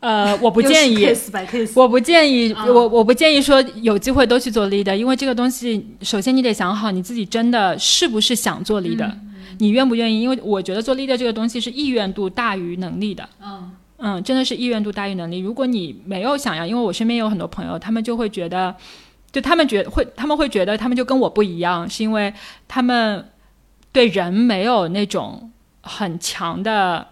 呃，我不建议，我不建议，我我不建议说有机会都去做 leader，因为这个东西，首先你得想好你自己真的是不是想做 leader，你愿不愿意？因为我觉得做 leader 这个东西是意愿度大于能力的。嗯。嗯，真的是意愿度大于能力。如果你没有想要，因为我身边有很多朋友，他们就会觉得，就他们觉会，他们会觉得他们就跟我不一样，是因为他们对人没有那种很强的。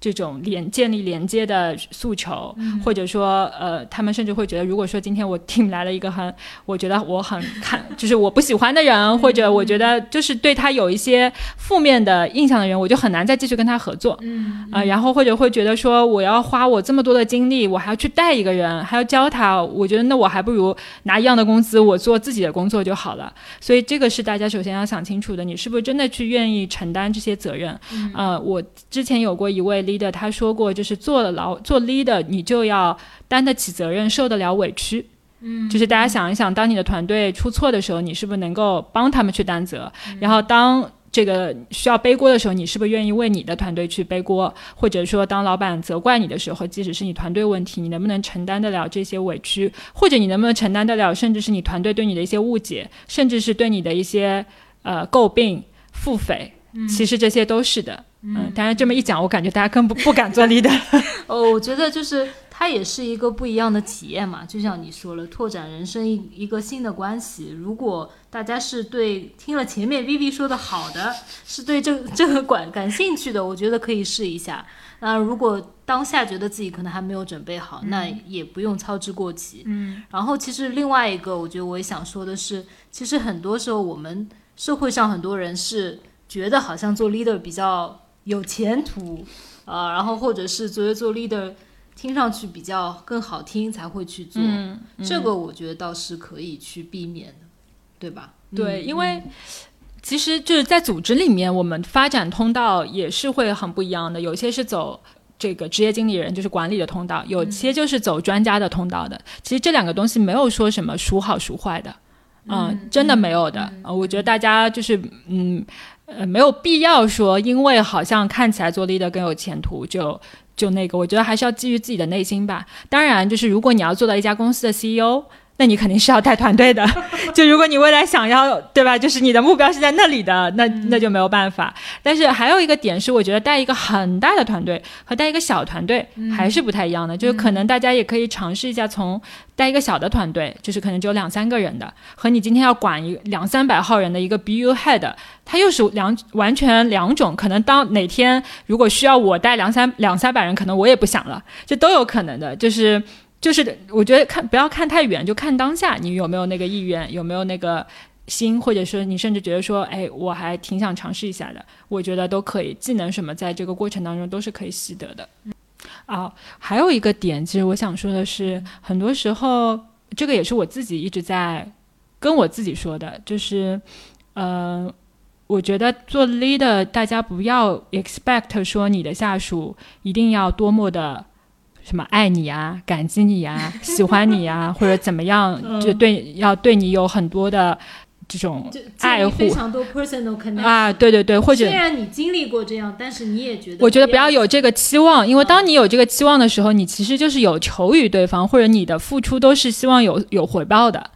这种连建立连接的诉求，或者说，呃，他们甚至会觉得，如果说今天我 team 来了一个很，我觉得我很看，就是我不喜欢的人，或者我觉得就是对他有一些负面的印象的人，我就很难再继续跟他合作。嗯，啊，然后或者会觉得说，我要花我这么多的精力，我还要去带一个人，还要教他，我觉得那我还不如拿一样的工资，我做自己的工作就好了。所以这个是大家首先要想清楚的，你是不是真的去愿意承担这些责任？呃，我之前有过一位。Leader 他说过，就是做了老做 leader，你就要担得起责任，受得了委屈。嗯，就是大家想一想，当你的团队出错的时候，你是不是能够帮他们去担责？然后当这个需要背锅的时候，你是不是愿意为你的团队去背锅？或者说，当老板责怪你的时候，即使是你团队问题，你能不能承担得了这些委屈？或者你能不能承担得了，甚至是你团队对你的一些误解，甚至是对你的一些呃诟病、腹诽？其实这些都是的。嗯，当然这么一讲，我感觉大家更不 不敢做 leader。哦，我觉得就是它也是一个不一样的体验嘛。就像你说了，拓展人生一一个新的关系。如果大家是对听了前面 Vivi 说的好的，是对这 这个管感兴趣的，我觉得可以试一下。那如果当下觉得自己可能还没有准备好，那也不用操之过急。嗯。然后其实另外一个，我觉得我也想说的是，其实很多时候我们社会上很多人是觉得好像做 leader 比较。有前途，呃，然后或者是作为做 leader，听上去比较更好听才会去做，这个我觉得倒是可以去避免的，对吧？对，因为其实就是在组织里面，我们发展通道也是会很不一样的。有些是走这个职业经理人，就是管理的通道；有些就是走专家的通道的。其实这两个东西没有说什么孰好孰坏的，嗯，真的没有的。我觉得大家就是嗯呃没有必要说，因为好像看起来做 leader 更有前途，就就那个。我觉得还是要基于自己的内心吧。当然，就是如果你要做到一家公司的 CEO。那你肯定是要带团队的，就如果你未来想要，对吧？就是你的目标是在那里的，那那就没有办法。但是还有一个点是，我觉得带一个很大的团队和带一个小团队还是不太一样的。就是可能大家也可以尝试一下，从带一个小的团队，就是可能只有两三个人的，和你今天要管一两三百号人的一个 BU head，它又是两完全两种。可能当哪天如果需要我带两三两三百人，可能我也不想了，这都有可能的。就是。就是我觉得看不要看太远，就看当下你有没有那个意愿，有没有那个心，或者说你甚至觉得说，哎，我还挺想尝试一下的。我觉得都可以，技能什么在这个过程当中都是可以习得的。啊，还有一个点，其实我想说的是，很多时候这个也是我自己一直在跟我自己说的，就是，呃，我觉得做 leader，大家不要 expect 说你的下属一定要多么的。什么爱你啊，感激你啊，喜欢你啊，或者怎么样，就对要对你有很多的这种爱护，非常多 personal connection 啊，对对对，或者虽然你经历过这样，但是你也觉得，我觉得不要有这个期望，因为当你有这个期望的时候，你其实就是有求于对方，或者你的付出都是希望有有回报的。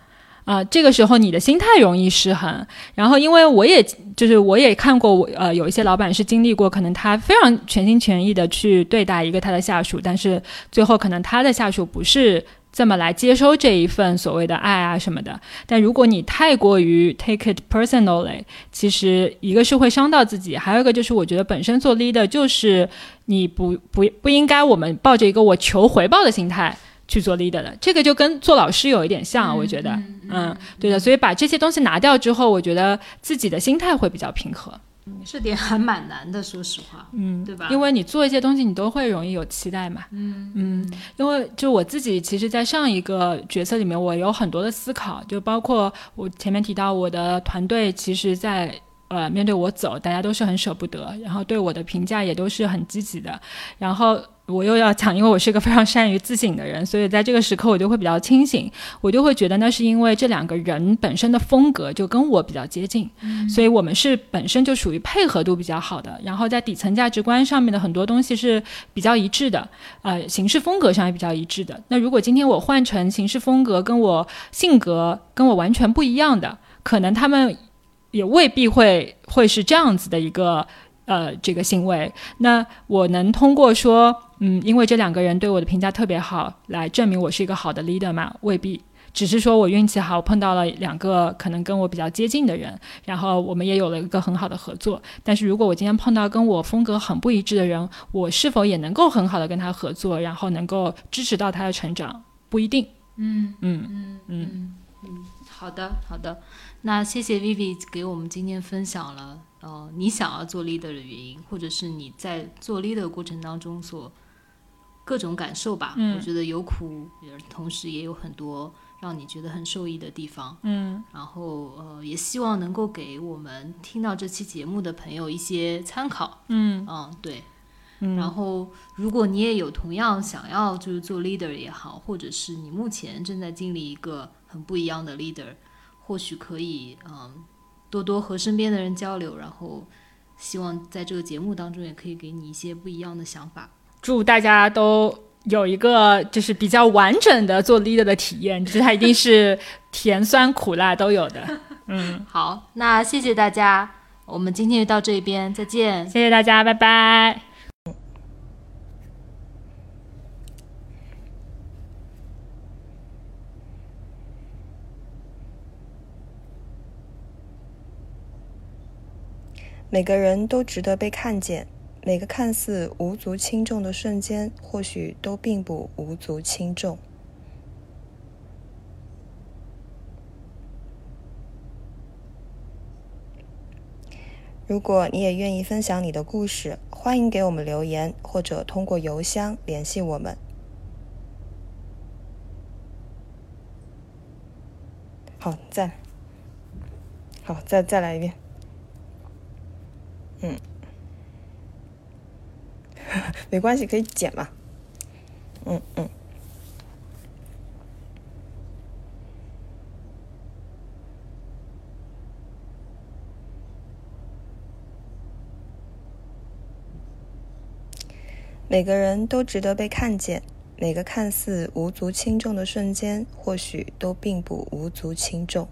啊，这个时候你的心态容易失衡。然后，因为我也就是我也看过，我呃有一些老板是经历过，可能他非常全心全意的去对待一个他的下属，但是最后可能他的下属不是这么来接收这一份所谓的爱啊什么的。但如果你太过于 take it personally，其实一个是会伤到自己，还有一个就是我觉得本身做 leader 就是你不不不应该我们抱着一个我求回报的心态。去做 leader 的，这个就跟做老师有一点像，我觉得，嗯，对的。所以把这些东西拿掉之后，我觉得自己的心态会比较平和。这点还蛮难的，说实话，嗯，对吧？因为你做一些东西，你都会容易有期待嘛，嗯嗯。因为就我自己，其实，在上一个角色里面，我有很多的思考，就包括我前面提到，我的团队其实，在呃面对我走，大家都是很舍不得，然后对我的评价也都是很积极的，然后。我又要讲，因为我是一个非常善于自省的人，所以在这个时刻我就会比较清醒，我就会觉得那是因为这两个人本身的风格就跟我比较接近，所以我们是本身就属于配合度比较好的，然后在底层价值观上面的很多东西是比较一致的，呃，行事风格上也比较一致的。那如果今天我换成行事风格跟我性格跟我完全不一样的，可能他们也未必会会是这样子的一个。呃，这个行为，那我能通过说，嗯，因为这两个人对我的评价特别好，来证明我是一个好的 leader 吗？未必，只是说我运气好，碰到了两个可能跟我比较接近的人，然后我们也有了一个很好的合作。但是如果我今天碰到跟我风格很不一致的人，我是否也能够很好的跟他合作，然后能够支持到他的成长？不一定。嗯嗯嗯嗯嗯，好的好的，那谢谢 Vivi 给我们今天分享了。呃，你想要做 leader 的原因，或者是你在做 leader 过程当中所各种感受吧。嗯，我觉得有苦，同时也有很多让你觉得很受益的地方。嗯，然后呃，也希望能够给我们听到这期节目的朋友一些参考。嗯嗯，对。嗯，然后如果你也有同样想要就是做 leader 也好，或者是你目前正在经历一个很不一样的 leader，或许可以嗯。多多和身边的人交流，然后希望在这个节目当中也可以给你一些不一样的想法。祝大家都有一个就是比较完整的做 leader 的体验，就是它一定是 甜酸苦辣都有的。嗯，好，那谢谢大家，我们今天就到这边，再见。谢谢大家，拜拜。每个人都值得被看见，每个看似无足轻重的瞬间，或许都并不无足轻重。如果你也愿意分享你的故事，欢迎给我们留言，或者通过邮箱联系我们。好，再好，再再来一遍。嗯。没关系可以剪嘛嗯嗯。每个人都值得被看见每个看似无足轻重的瞬间或许都并不无足轻重。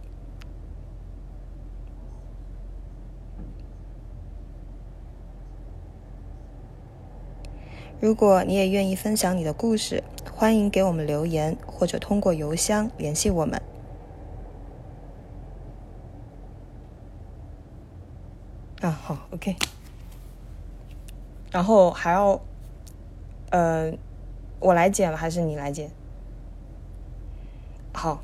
如果你也愿意分享你的故事，欢迎给我们留言，或者通过邮箱联系我们。啊，好，OK。然后还要，呃，我来剪还是你来剪？好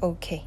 ，OK。